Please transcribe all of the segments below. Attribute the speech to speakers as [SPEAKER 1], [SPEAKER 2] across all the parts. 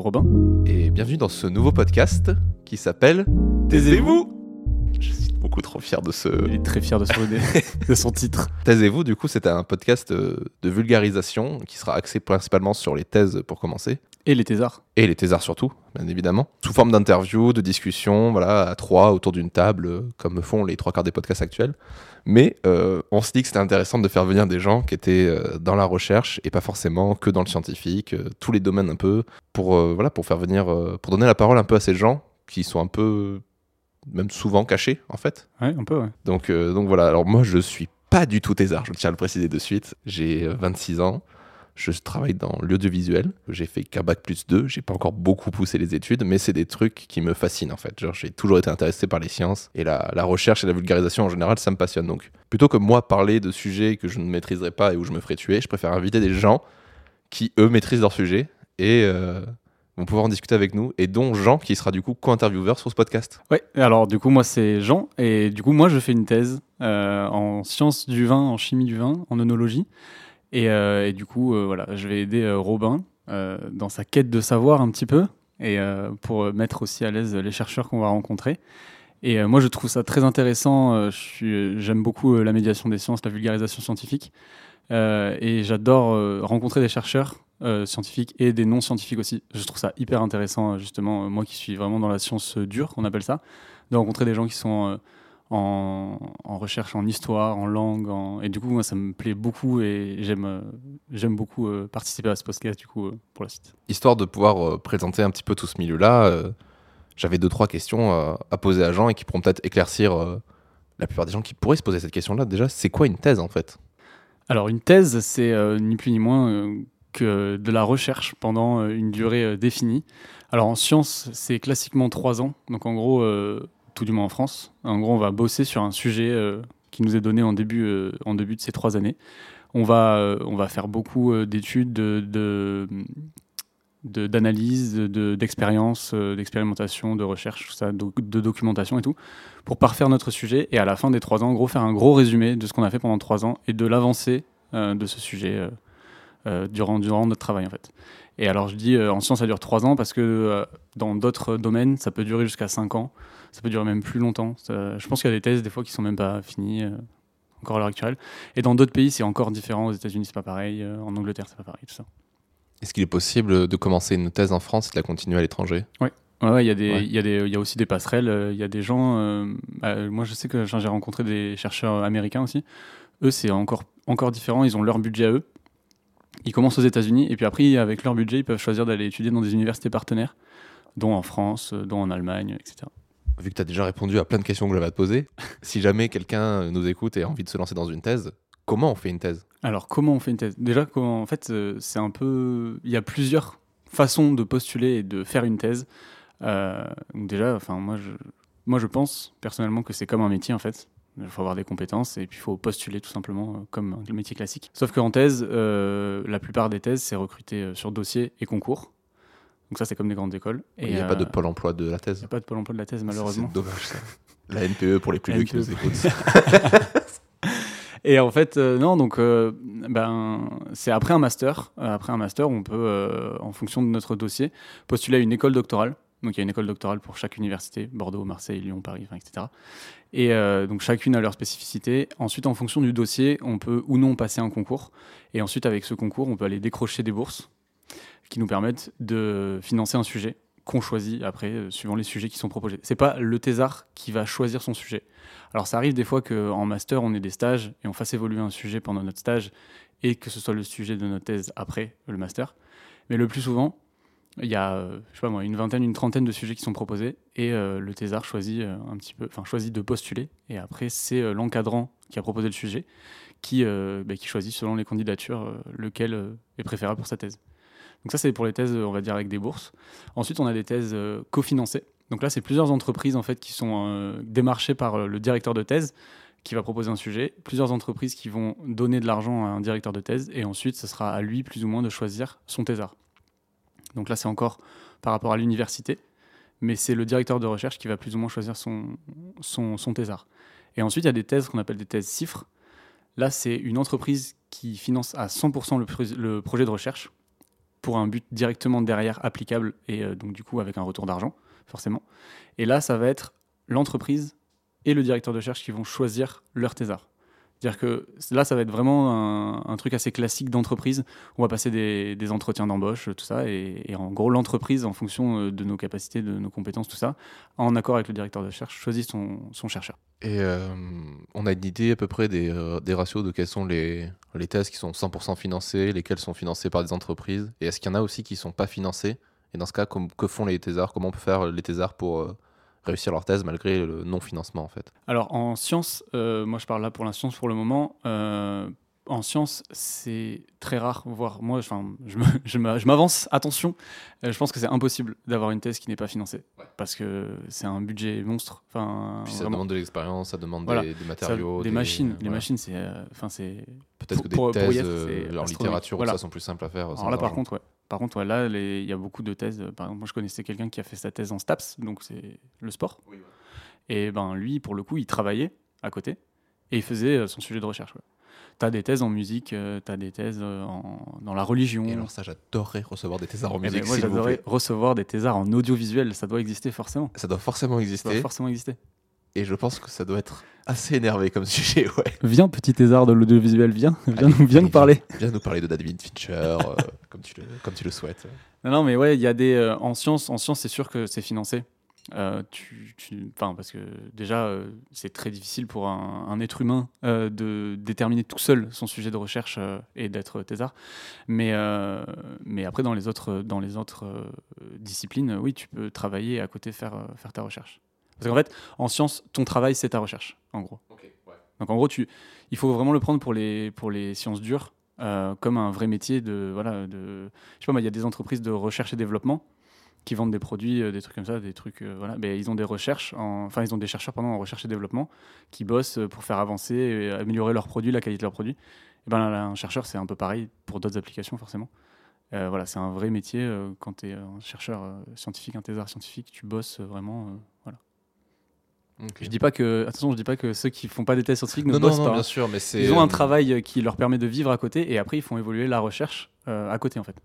[SPEAKER 1] bonjour Robin.
[SPEAKER 2] Et bienvenue dans ce nouveau podcast qui s'appelle Taisez-vous Je suis beaucoup trop fier de ce.
[SPEAKER 1] Il est très fier de son, de son titre.
[SPEAKER 2] Taisez-vous, du coup, c'est un podcast euh, de vulgarisation qui sera axé principalement sur les thèses pour commencer.
[SPEAKER 1] Et les thésards.
[SPEAKER 2] Et les thésards surtout, bien évidemment. Sous forme d'interviews, de discussions, voilà, à trois autour d'une table, euh, comme font les trois quarts des podcasts actuels. Mais euh, on se dit que c'était intéressant de faire venir des gens qui étaient euh, dans la recherche et pas forcément que dans le scientifique, euh, tous les domaines un peu, pour, voilà, pour faire venir, pour donner la parole un peu à ces gens qui sont un peu, même souvent cachés en fait.
[SPEAKER 1] Ouais, un peu, ouais.
[SPEAKER 2] Donc, donc voilà, alors moi je suis pas du tout thésard, je tiens à le préciser de suite. J'ai euh, 26 ans, je travaille dans l'audiovisuel, j'ai fait qu'un bac plus 2, j'ai pas encore beaucoup poussé les études, mais c'est des trucs qui me fascinent en fait. Genre j'ai toujours été intéressé par les sciences et la, recherche et la vulgarisation en général, ça me passionne. Donc plutôt que moi parler de sujets que je ne maîtriserai pas et où je me ferai tuer, je préfère inviter des gens qui eux maîtrisent leur sujet et euh, vont pouvoir en discuter avec nous, et dont Jean qui sera du coup co-intervieweur sur ce podcast.
[SPEAKER 1] Ouais, alors du coup, moi c'est Jean, et du coup, moi je fais une thèse euh, en sciences du vin, en chimie du vin, en œnologie. Et, euh, et du coup, euh, voilà, je vais aider euh, Robin dans sa quête de savoir un petit peu, et pour mettre aussi à l'aise les chercheurs qu'on va rencontrer. Et moi, je trouve ça très intéressant. J'aime beaucoup la médiation des sciences, la vulgarisation scientifique. Et j'adore rencontrer des chercheurs scientifiques et des non scientifiques aussi. Je trouve ça hyper intéressant, justement, moi qui suis vraiment dans la science dure, on appelle ça, de rencontrer des gens qui sont en, en recherche en histoire, en langue. en- Et du coup, moi, ça me plaît beaucoup et j'aime euh, j'aime beaucoup euh, participer à ce podcast, du coup, euh, pour la suite.
[SPEAKER 2] histoire de pouvoir euh, présenter un petit peu tout ce milieu-là, j'avais deux trois questions à poser à Jean et qui pourront peut-être éclaircir la plupart des gens qui pourraient se poser cette question-là. Déjà, c'est quoi une thèse en fait?
[SPEAKER 1] Alors, une thèse, c'est ni plus ni moins que de la recherche pendant une durée définie. Alors, en sciences, c'est classiquement trois ans. Donc, en gros, tout du moins en France, en gros, on va bosser sur un sujet euh, qui nous est donné en début, euh, en début de ces trois années. On va, euh, on va faire beaucoup d'études, de, de, de- d'analyse, de, d'expérience, euh, d'expérimentation, de recherche, tout ça, de, documentation et tout, pour parfaire notre sujet et à la fin des trois ans, en gros, faire un gros résumé de ce qu'on a fait pendant trois ans et de l'avancée de ce sujet durant, durant notre travail en fait. Et alors je dis euh, en science ça dure trois ans parce que euh, dans d'autres domaines ça peut durer jusqu'à cinq ans, ça peut durer même plus longtemps. Ça- je pense qu'il y a des thèses des fois qui sont même pas finies euh, encore à l'heure actuelle. Et dans d'autres pays c'est encore différent. Aux États-Unis c'est pas pareil, en Angleterre c'est pas pareil, tout ça.
[SPEAKER 2] Est-ce qu'il est possible de commencer une thèse en France et de la continuer à l'étranger?
[SPEAKER 1] Ouais, ouais, il y
[SPEAKER 2] Ouais.
[SPEAKER 1] il y des, il y a aussi des passerelles. euh, Il y a des gens. euh, bah, moi, je sais que j'ai rencontré des chercheurs américains aussi. Eux, c'est encore, encore différent. Ils ont leur budget à eux. Ils commencent aux États-Unis et puis après, avec leur budget, ils peuvent choisir d'aller étudier dans des universités partenaires, dont en France, euh, dont en Allemagne, etc.
[SPEAKER 2] Vu que tu as déjà répondu à plein de questions que j'avais à te poser, si jamais quelqu'un nous écoute et a envie de se lancer dans une thèse, comment on fait une thèse?
[SPEAKER 1] Alors, comment on fait une thèse? Déjà, comment, en fait, euh, c'est un peu. Il y a plusieurs façons de postuler et de faire une thèse. Euh, donc déjà, enfin, moi, je, moi, je pense personnellement que c'est comme un métier, en fait. Il faut avoir des compétences et puis il faut postuler tout simplement euh, comme un métier classique. Sauf qu'en thèse, euh, la plupart des thèses, c'est recruté euh, sur dossier et concours. Donc ça, c'est comme des grandes écoles.
[SPEAKER 2] Il n'y a pas de pôle emploi de la
[SPEAKER 1] il n'y
[SPEAKER 2] thèse
[SPEAKER 1] a pas de pôle emploi de la thèse, malheureusement.
[SPEAKER 2] C'est dommage ça. La NPE pour les plus vieux qui
[SPEAKER 1] NPE.
[SPEAKER 2] nous écoutent.
[SPEAKER 1] Et en fait, euh, non, donc euh, ben, c'est après un master. Après un master, on peut, en fonction de notre dossier, postuler à une école doctorale. Donc il y a une école doctorale pour chaque université, Bordeaux, Marseille, Lyon, Paris, etc. Et euh, donc chacune a leur spécificité. Ensuite, en fonction du dossier, on peut ou non passer un concours. Et ensuite, avec ce concours, on peut aller décrocher des bourses qui nous permettent de financer un sujet qu'on choisit après, euh, suivant les sujets qui sont proposés. C'est pas le thésard qui va choisir son sujet. Alors ça arrive des fois qu'en master, on ait des stages et on fasse évoluer un sujet pendant notre stage et que ce soit le sujet de notre thèse après le master. Mais le plus souvent, il y a, euh, une vingtaine, une trentaine de sujets qui sont proposés et euh, le thésard choisit euh, un petit peu, enfin choisit de postuler et après c'est l'encadrant qui a proposé le sujet qui, bah, choisit selon les candidatures lequel est préférable pour sa thèse. Donc ça c'est pour les thèses, on va dire avec des bourses. Ensuite on a des thèses cofinancées. Donc là c'est plusieurs entreprises en fait qui sont démarchées par le directeur de thèse qui va proposer un sujet, plusieurs entreprises qui vont donner de l'argent à un directeur de thèse et ensuite ce sera à lui plus ou moins de choisir son thésard. Donc là, c'est encore par rapport à l'université, mais c'est le directeur de recherche qui va plus ou moins choisir son, son, thésard. Et ensuite, il y a des thèses qu'on appelle des thèses CIFRE. Là, c'est une entreprise qui finance à 100% le, pro- le projet de recherche pour un but directement derrière applicable et euh, donc du coup avec un retour d'argent, forcément. Et là, ça va être l'entreprise et le directeur de recherche qui vont choisir leur thésard. C'est-à-dire que là, ça va être vraiment un, truc assez classique d'entreprise. On va passer des, entretiens d'embauche, tout ça, et, en gros, l'entreprise, en fonction euh, de nos capacités, de nos compétences, tout ça, en accord avec le directeur de recherche, choisit son, chercheur.
[SPEAKER 2] Et euh, on a une idée à peu près des, euh, des ratios de quels sont les, les thèses qui sont 100% financées, lesquelles sont financées par des entreprises, et est-ce qu'il y en a aussi qui ne sont pas financées? Et dans ce cas, que font les thésards? Comment on peut faire les thésards pour réussir leur thèse malgré le non-financement en fait
[SPEAKER 1] Alors en sciences, euh, moi je parle là pour la science pour le moment. euh, en sciences, c'est très rare, voire moi, enfin, je m'avance, attention, euh, je pense que c'est impossible d'avoir une thèse qui n'est pas financée,
[SPEAKER 2] Ouais.
[SPEAKER 1] parce que c'est un budget monstre. Enfin,
[SPEAKER 2] Puis ça
[SPEAKER 1] vraiment.
[SPEAKER 2] demande de l'expérience, ça demande
[SPEAKER 1] Voilà.
[SPEAKER 2] des, des
[SPEAKER 1] Ça-
[SPEAKER 2] matériaux.
[SPEAKER 1] des, machines, les machines, c'est, euh, enfin c'est.
[SPEAKER 2] Peut-être
[SPEAKER 1] pour-
[SPEAKER 2] que des
[SPEAKER 1] pour- pour
[SPEAKER 2] thèses
[SPEAKER 1] être,
[SPEAKER 2] en
[SPEAKER 1] astronomique.
[SPEAKER 2] littérature,
[SPEAKER 1] Voilà.
[SPEAKER 2] ça sont plus simples à faire.
[SPEAKER 1] Alors là, par contre, ouais. Par contre, là, il y a beaucoup de thèses. Par exemple, moi, je connaissais quelqu'un qui a fait sa thèse en STAPS, donc c'est le sport. Et ben lui, pour le coup, il travaillait à côté et il faisait euh, son sujet de recherche. Tu as des thèses en musique, tu as des thèses euh, en- dans la religion.
[SPEAKER 2] Et alors ça, j'adorerais recevoir des thésards en
[SPEAKER 1] Eh ben,
[SPEAKER 2] musique.
[SPEAKER 1] moi, recevoir des thésards en audiovisuel. Ça doit exister forcément.
[SPEAKER 2] Ça doit forcément
[SPEAKER 1] Ça doit
[SPEAKER 2] exister.
[SPEAKER 1] forcément exister.
[SPEAKER 2] Et je pense que ça doit être assez énervé comme sujet, ouais.
[SPEAKER 1] Viens, petit thésard de l'audiovisuel, viens, viens,
[SPEAKER 2] Allez,
[SPEAKER 1] nous, viens nous
[SPEAKER 2] allez,
[SPEAKER 1] parler.
[SPEAKER 2] Viens nous parler de David Fincher, euh, comme, tu le, comme tu le souhaites.
[SPEAKER 1] Non, non, mais ouais, il y a des. euh, en sciences, en sciences c'est sûr que c'est financé. Euh, tu, tu- enfin, parce que déjà, euh, c'est très difficile pour un, un être humain euh, de déterminer tout seul son sujet de recherche euh, et d'être thésard. Mais, euh, mais après, dans les autres, dans les autres euh, disciplines, oui, tu peux travailler à côté, faire, faire ta recherche. Parce qu'en fait, en sciences, ton travail, c'est ta recherche, en gros. Donc en gros, tu, il faut vraiment le prendre pour les, pour les sciences dures, euh, comme un vrai métier de... Voilà, de je sais pas, il y a des entreprises de recherche et développement qui vendent des produits, euh, des trucs comme ça, des trucs... euh, voilà, ben, ils ont des recherches, en- enfin ils ont des chercheurs pardon, en recherche et développement qui bossent pour faire avancer et améliorer leurs produits, la qualité de leurs produits. Et ben, là, là, un chercheur, c'est un peu pareil pour d'autres applications, forcément. Euh, voilà, c'est un vrai métier. euh, quand tu es un chercheur scientifique, un thésard scientifique, tu bosses vraiment... euh, Je dis pas que... Attention, je dis pas que ceux qui font pas des thèses scientifiques ne
[SPEAKER 2] Non, non,
[SPEAKER 1] bossent
[SPEAKER 2] non,
[SPEAKER 1] pas.
[SPEAKER 2] bien
[SPEAKER 1] hein.
[SPEAKER 2] sûr, mais.
[SPEAKER 1] Ils ont un
[SPEAKER 2] euh,
[SPEAKER 1] travail euh, qui leur permet de vivre à côté et après ils font évoluer la recherche euh, à côté en fait.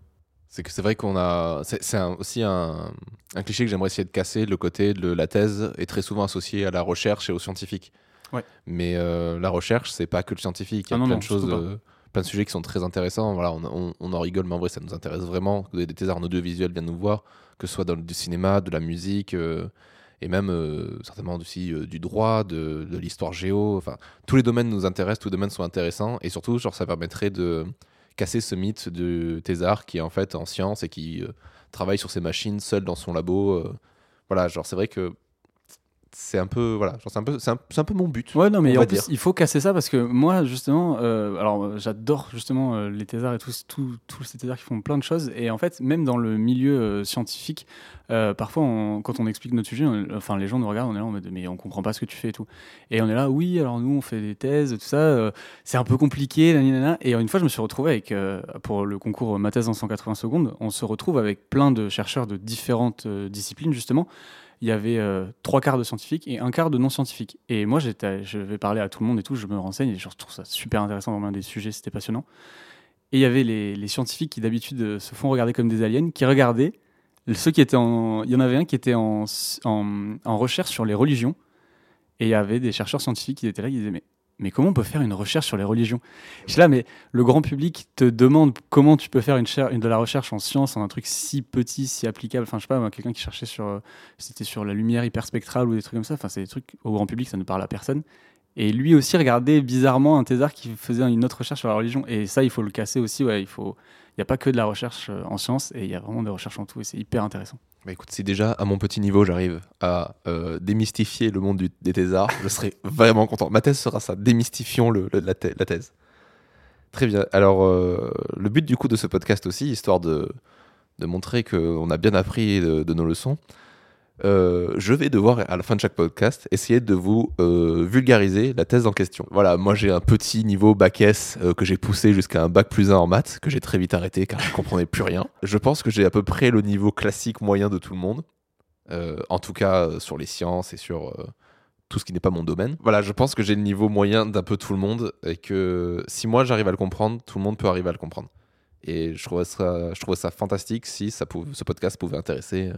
[SPEAKER 2] C'est que c'est vrai qu'on a. C'est aussi un, un cliché que j'aimerais essayer de casser. Le côté de la thèse est très souvent associé à la recherche et aux scientifiques.
[SPEAKER 1] Ouais.
[SPEAKER 2] Mais euh, la recherche, c'est pas que le scientifique. Il y a
[SPEAKER 1] Ah non,
[SPEAKER 2] plein
[SPEAKER 1] non,
[SPEAKER 2] de choses, euh, plein de sujets qui sont très intéressants. Voilà, on, on- on en rigole, mais en vrai, ça nous intéresse vraiment. Que des thésards en audiovisuel viennent nous voir, que ce soit dans le du cinéma, de la musique, et même euh, certainement aussi euh, du droit, de, de l'histoire géo. Enfin, tous les domaines nous intéressent, tous les domaines sont intéressants, et surtout, genre, ça permettrait de casser ce mythe de thésard qui est en fait en sciences et qui euh, travaille sur ses machines seul dans son labo. voilà, genre, c'est vrai que c'est un peu, voilà, c'est un peu, c'est un, c'est un peu mon but.
[SPEAKER 1] Ouais non mais en plus il faut casser ça parce que moi justement euh, alors j'adore justement euh, les thésards et tous tous tous ces thésards qui font plein de choses et en fait même dans le milieu euh, scientifique parfois on- quand on explique notre sujet on- enfin les gens nous regardent on est là en mode mais on comprend pas ce que tu fais et tout et on est là oui alors nous on fait des thèses tout ça c'est un peu compliqué nanana. et une fois je me suis retrouvé avec pour le concours ma thèse en 180 secondes on se retrouve avec plein de chercheurs de différentes disciplines justement il y avait euh, trois quarts de scientifiques et un quart de non scientifiques. Et moi, j'étais, je vais parler à tout le monde et tout, je me renseigne et je trouve ça super intéressant, vraiment des sujets, c'était passionnant. Et il y avait les, les scientifiques qui d'habitude euh, se font regarder comme des aliens, qui regardaient ceux qui étaient en. Il y en avait un qui était en, en, en recherche sur les religions, et il y avait des chercheurs scientifiques qui étaient là, qui disaient mais, mais comment on peut faire une recherche sur les religions? Je suis là, mais le grand public te demande comment tu peux faire une, de la recherche en science, en un truc si petit, si applicable. Enfin, je sais pas, quelqu'un qui cherchait sur. euh, c'était sur la lumière hyperspectrale ou des trucs comme ça. Enfin, c'est des trucs au grand public, ça ne parle à personne. Et lui aussi regardait bizarrement un thésard qui faisait une autre recherche sur la religion. Et ça, il faut le casser aussi. Ouais, il faut. Il n'y a pas que de la recherche euh, en sciences, et il y a vraiment des recherches en tout, et c'est hyper intéressant.
[SPEAKER 2] Bah écoute, si déjà à mon petit niveau j'arrive à euh, démystifier le monde des thésards, je serai vraiment content. Ma thèse sera ça, démystifions le, la, thè- la thèse. Très bien. Alors euh, le but du coup de ce podcast aussi, histoire de, de montrer qu'on a bien appris de nos leçons, euh, je vais devoir à la fin de chaque podcast essayer de vous euh, vulgariser la thèse en question. Voilà, moi j'ai un petit niveau bac S euh, que j'ai poussé jusqu'à un bac plus 1 en maths, que j'ai très vite arrêté car je comprenais plus rien. Je pense que j'ai à peu près le niveau classique moyen de tout le monde. En tout cas sur les sciences et sur tout ce qui n'est pas mon domaine. Voilà, je pense que j'ai le niveau moyen d'un peu tout le monde et que si moi j'arrive à le comprendre, tout le monde peut arriver à le comprendre. Et je trouvais ça, fantastique si ce podcast pouvait intéresser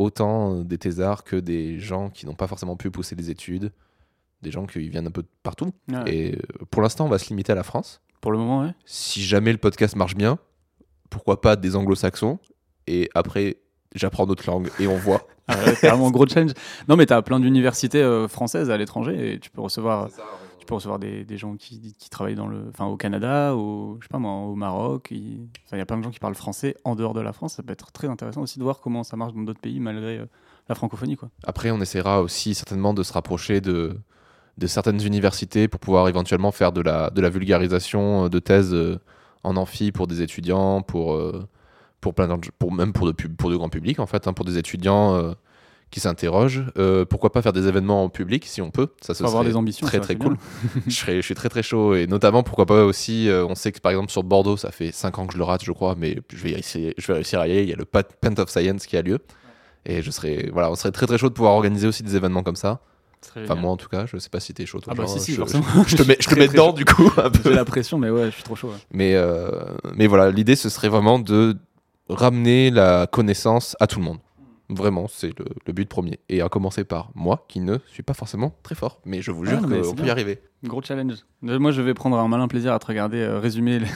[SPEAKER 2] autant des thésards que des gens qui n'ont pas forcément pu pousser les études, des gens qui viennent un peu de partout.
[SPEAKER 1] Ouais.
[SPEAKER 2] Et euh, pour l'instant, on va se limiter à la France.
[SPEAKER 1] Pour le moment, ouais.
[SPEAKER 2] Si jamais le podcast marche bien, pourquoi pas des anglo-saxons Et après, j'apprends d'autres langues et on voit.
[SPEAKER 1] Ah ouais, c'est vraiment un gros challenge. Non, mais tu as plein d'universités euh, françaises à l'étranger et tu peux recevoir, tu peux recevoir des, gens qui, travaillent au Canada, au, Maroc. Il y a plein de gens qui parlent français en dehors de la France. Ça peut être très intéressant aussi de voir comment ça marche dans d'autres pays malgré euh, la francophonie.
[SPEAKER 2] Après, on essaiera aussi certainement de se rapprocher de, certaines universités pour pouvoir éventuellement faire de la, vulgarisation euh, de thèses euh, en amphi pour des étudiants, pour, plein de- même pour de, pour de grand public, en fait, hein, pour des étudiants qui s'interrogent. Euh, pourquoi pas faire des événements en public si on peut Ça, ce
[SPEAKER 1] avoir
[SPEAKER 2] serait
[SPEAKER 1] des ambitions.
[SPEAKER 2] très très cool. je, serais- je suis très très chaud et notamment pourquoi pas aussi euh, on sait que par exemple sur Bordeaux ça fait 5 ans que je le rate je crois mais je vais réussir, je vais réussir à y aller il y a le Pent of Science qui a lieu et je serais voilà on serait très très chaud de pouvoir organiser aussi des événements comme ça enfin
[SPEAKER 1] génial.
[SPEAKER 2] moi en tout cas je sais pas si t'es chaud toi
[SPEAKER 1] Ah bah
[SPEAKER 2] genre,
[SPEAKER 1] si, si,
[SPEAKER 2] je,
[SPEAKER 1] forcément.
[SPEAKER 2] je- je te mets, je te mets dedans
[SPEAKER 1] chaud.
[SPEAKER 2] du coup.
[SPEAKER 1] J'ai la pression, mais ouais, je suis trop chaud. ouais.
[SPEAKER 2] mais euh, mais voilà l'idée ce serait vraiment de ramener la connaissance à tout le monde Vraiment, c'est le, le but premier. Et à commencer par moi, qui ne suis pas forcément très fort. Mais je vous
[SPEAKER 1] Ah
[SPEAKER 2] jure
[SPEAKER 1] mais
[SPEAKER 2] qu'on peut y arriver.
[SPEAKER 1] Gros challenge. Euh, Moi, je vais prendre un malin plaisir à te regarder euh, résumer les,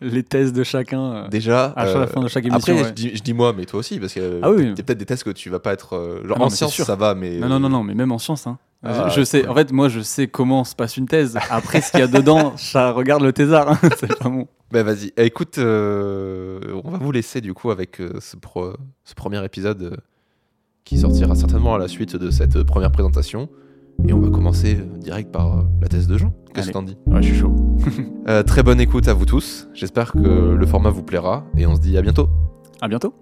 [SPEAKER 1] les thèses de chacun. euh,
[SPEAKER 2] Déjà,
[SPEAKER 1] à la fin de chaque émission.
[SPEAKER 2] Après,
[SPEAKER 1] ouais.
[SPEAKER 2] je, dis, je dis moi, mais toi aussi, parce que
[SPEAKER 1] Ah oui.
[SPEAKER 2] il y a peut-être des tests que tu vas pas être. euh, genre
[SPEAKER 1] Ah non,
[SPEAKER 2] en
[SPEAKER 1] sûr.
[SPEAKER 2] ça va, mais.
[SPEAKER 1] Non, non, non, non, mais même en sciences. Hein.
[SPEAKER 2] Ah,
[SPEAKER 1] je, sais, en fait, moi, je sais comment se passe une thèse. Après, ce qu'il y a dedans, ça regarde le thésard. hein. c'est pas bon.
[SPEAKER 2] Bah vas-y, Eh, écoute, euh, on va vous laisser du coup avec euh, ce, pro- ce premier épisode euh, qui sortira certainement à la suite de cette première présentation. Et on va commencer euh, direct par euh, la thèse de Jean. Qu'est-ce que t'en dis?
[SPEAKER 1] Ouais, je suis chaud.
[SPEAKER 2] Euh, Très bonne écoute à vous tous. J'espère que le format vous plaira et on se dit à bientôt.
[SPEAKER 1] À bientôt.